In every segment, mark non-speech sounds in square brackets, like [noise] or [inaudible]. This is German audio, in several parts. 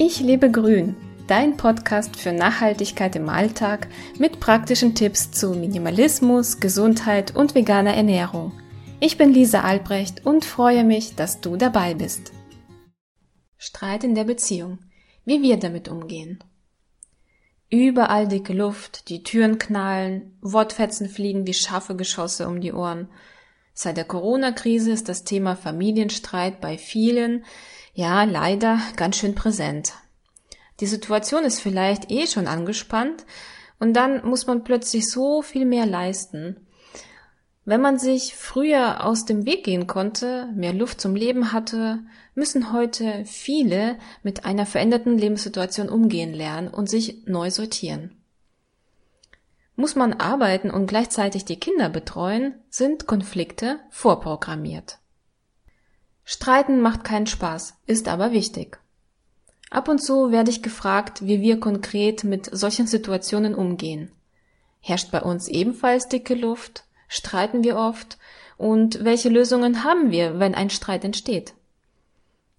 Ich lebe grün, dein Podcast für Nachhaltigkeit im Alltag mit praktischen Tipps zu Minimalismus, Gesundheit und veganer Ernährung. Ich bin Lisa Albrecht und freue mich, dass du dabei bist. Streit in der Beziehung. Wie wir damit umgehen. Überall dicke Luft, die Türen knallen, Wortfetzen fliegen wie scharfe Geschosse um die Ohren. Seit der Corona-Krise ist das Thema Familienstreit bei vielen, ja, leider ganz schön präsent. Die Situation ist vielleicht eh schon angespannt und dann muss man plötzlich so viel mehr leisten. Wenn man sich früher aus dem Weg gehen konnte, mehr Luft zum Leben hatte, müssen heute viele mit einer veränderten Lebenssituation umgehen lernen und sich neu sortieren. Muss man arbeiten und gleichzeitig die Kinder betreuen, sind Konflikte vorprogrammiert. Streiten macht keinen Spaß, ist aber wichtig. Ab und zu werde ich gefragt, wie wir konkret mit solchen Situationen umgehen. Herrscht bei uns ebenfalls dicke Luft? Streiten wir oft? Und welche Lösungen haben wir, wenn ein Streit entsteht?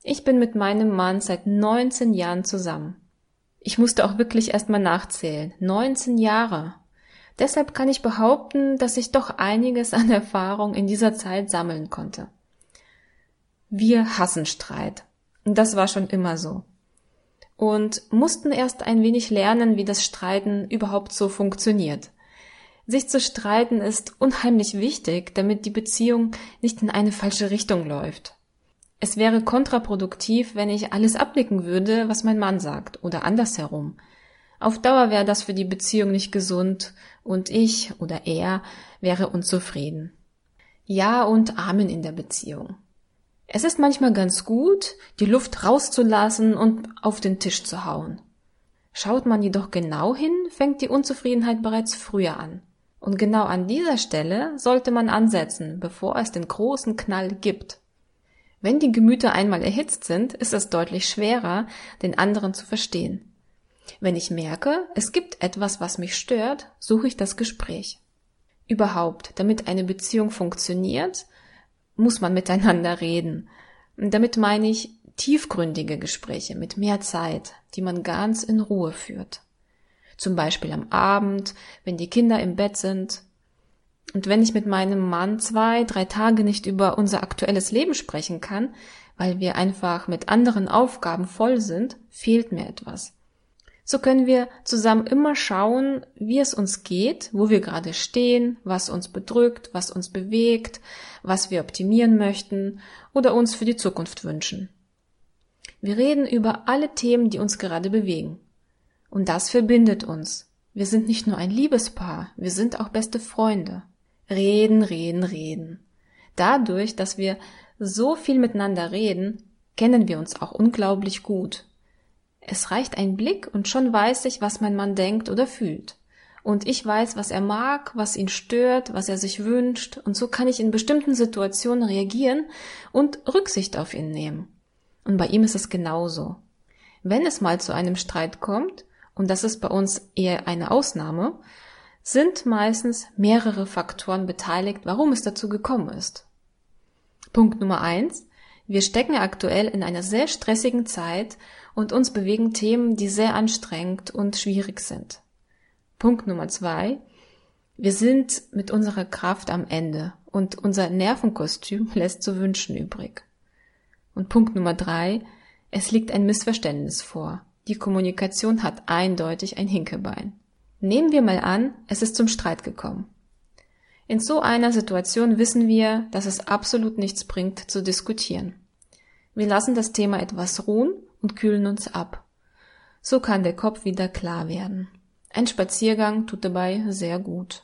Ich bin mit meinem Mann seit 19 Jahren zusammen. Ich musste auch wirklich erstmal nachzählen. 19 Jahre. Deshalb kann ich behaupten, dass ich doch einiges an [laughs] Erfahrung in dieser Zeit sammeln konnte. Wir hassen Streit. Das war schon immer so. Und mussten erst ein wenig lernen, wie das Streiten überhaupt so funktioniert. Sich zu streiten ist unheimlich wichtig, damit die Beziehung nicht in eine falsche Richtung läuft. Es wäre kontraproduktiv, wenn ich alles abnicken würde, was mein Mann sagt, oder andersherum. Auf Dauer wäre das für die Beziehung nicht gesund und ich oder er wäre unzufrieden. Ja und Amen in der Beziehung. Es ist manchmal ganz gut, die Luft rauszulassen und auf den Tisch zu hauen. Schaut man jedoch genau hin, fängt die Unzufriedenheit bereits früher an. Und genau an dieser Stelle sollte man ansetzen, bevor es den großen Knall gibt. Wenn die Gemüter einmal erhitzt sind, ist es deutlich schwerer, den anderen zu verstehen. Wenn ich merke, es gibt etwas, was mich stört, suche ich das Gespräch. Überhaupt, damit eine Beziehung funktioniert, muss man miteinander reden. Damit meine ich tiefgründige Gespräche mit mehr Zeit, die man ganz in Ruhe führt. Zum Beispiel am Abend, wenn die Kinder im Bett sind. Und wenn ich mit meinem Mann zwei, drei Tage nicht über unser aktuelles Leben sprechen kann, weil wir einfach mit anderen Aufgaben voll sind, fehlt mir etwas. So können wir zusammen immer schauen, wie es uns geht, wo wir gerade stehen, was uns bedrückt, was uns bewegt, was wir optimieren möchten oder uns für die Zukunft wünschen. Wir reden über alle Themen, die uns gerade bewegen. Und das verbindet uns. Wir sind nicht nur ein Liebespaar, wir sind auch beste Freunde. Reden, reden, reden. Dadurch, dass wir so viel miteinander reden, kennen wir uns auch unglaublich gut es reicht ein Blick und schon weiß ich, was mein Mann denkt oder fühlt. Und ich weiß, was er mag, was ihn stört, was er sich wünscht, und so kann ich in bestimmten Situationen reagieren und Rücksicht auf ihn nehmen. Und bei ihm ist es genauso. Wenn es mal zu einem Streit kommt, und das ist bei uns eher eine Ausnahme, sind meistens mehrere Faktoren beteiligt, warum es dazu gekommen ist. Punkt Nummer eins. Wir stecken aktuell in einer sehr stressigen Zeit und uns bewegen Themen, die sehr anstrengend und schwierig sind. Punkt Nummer zwei. Wir sind mit unserer Kraft am Ende und unser Nervenkostüm [laughs] lässt zu wünschen übrig. Und Punkt Nummer drei. Es liegt ein Missverständnis vor. Die Kommunikation hat eindeutig ein Hinkebein. Nehmen wir mal an, es ist zum Streit gekommen. In so einer Situation wissen wir, dass es absolut nichts bringt zu diskutieren. Wir lassen das Thema etwas ruhen und kühlen uns ab. So kann der Kopf wieder klar werden. Ein Spaziergang tut dabei sehr gut.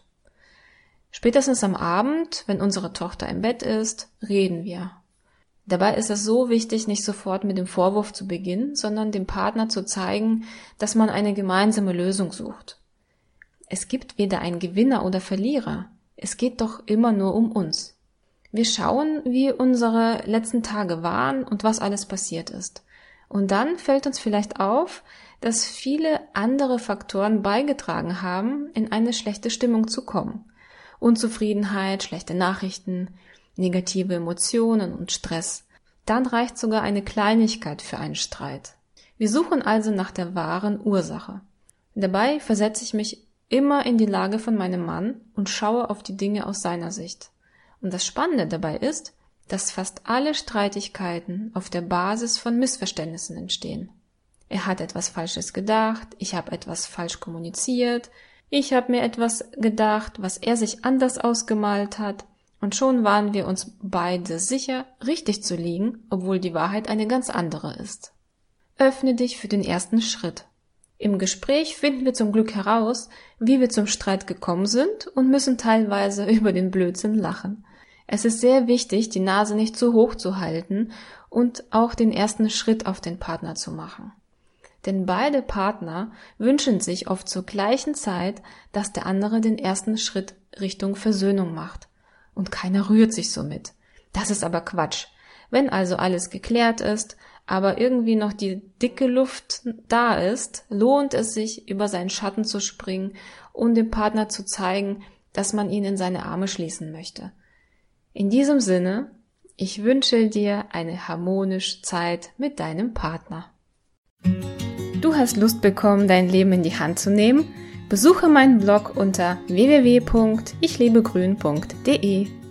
Spätestens am Abend, wenn unsere Tochter im Bett ist, reden wir. Dabei ist es so wichtig, nicht sofort mit dem Vorwurf zu beginnen, sondern dem Partner zu zeigen, dass man eine gemeinsame Lösung sucht. Es gibt weder einen Gewinner oder Verlierer. Es geht doch immer nur um uns. Wir schauen, wie unsere letzten Tage waren und was alles passiert ist. Und dann fällt uns vielleicht auf, dass viele andere Faktoren beigetragen haben, in eine schlechte Stimmung zu kommen. Unzufriedenheit, schlechte Nachrichten, negative Emotionen und Stress. Dann reicht sogar eine Kleinigkeit für einen Streit. Wir suchen also nach der wahren Ursache. Dabei versetze ich mich immer in die Lage von meinem Mann und schaue auf die Dinge aus seiner Sicht. Und das Spannende dabei ist, dass fast alle Streitigkeiten auf der Basis von Missverständnissen entstehen. Er hat etwas Falsches gedacht, ich habe etwas falsch kommuniziert, ich habe mir etwas gedacht, was er sich anders ausgemalt hat, und schon waren wir uns beide sicher, richtig zu liegen, obwohl die Wahrheit eine ganz andere ist. Öffne dich für den ersten Schritt. Im Gespräch finden wir zum Glück heraus, wie wir zum Streit gekommen sind und müssen teilweise [laughs] über den Blödsinn lachen. Es ist sehr wichtig, die Nase nicht zu hoch zu halten und auch den ersten Schritt auf den Partner zu machen. Denn beide Partner wünschen sich oft zur gleichen Zeit, dass der andere den ersten Schritt Richtung Versöhnung macht. Und keiner rührt sich somit. Das ist aber Quatsch. Wenn also alles geklärt ist, aber irgendwie noch die dicke Luft da ist, lohnt es sich, über seinen Schatten zu springen und dem Partner zu zeigen, dass man ihn in seine Arme schließen möchte. In diesem Sinne, ich wünsche dir eine harmonische Zeit mit deinem Partner. Du hast Lust bekommen, dein Leben in die Hand zu nehmen? Besuche meinen Blog unter www.ichlebegrün.de.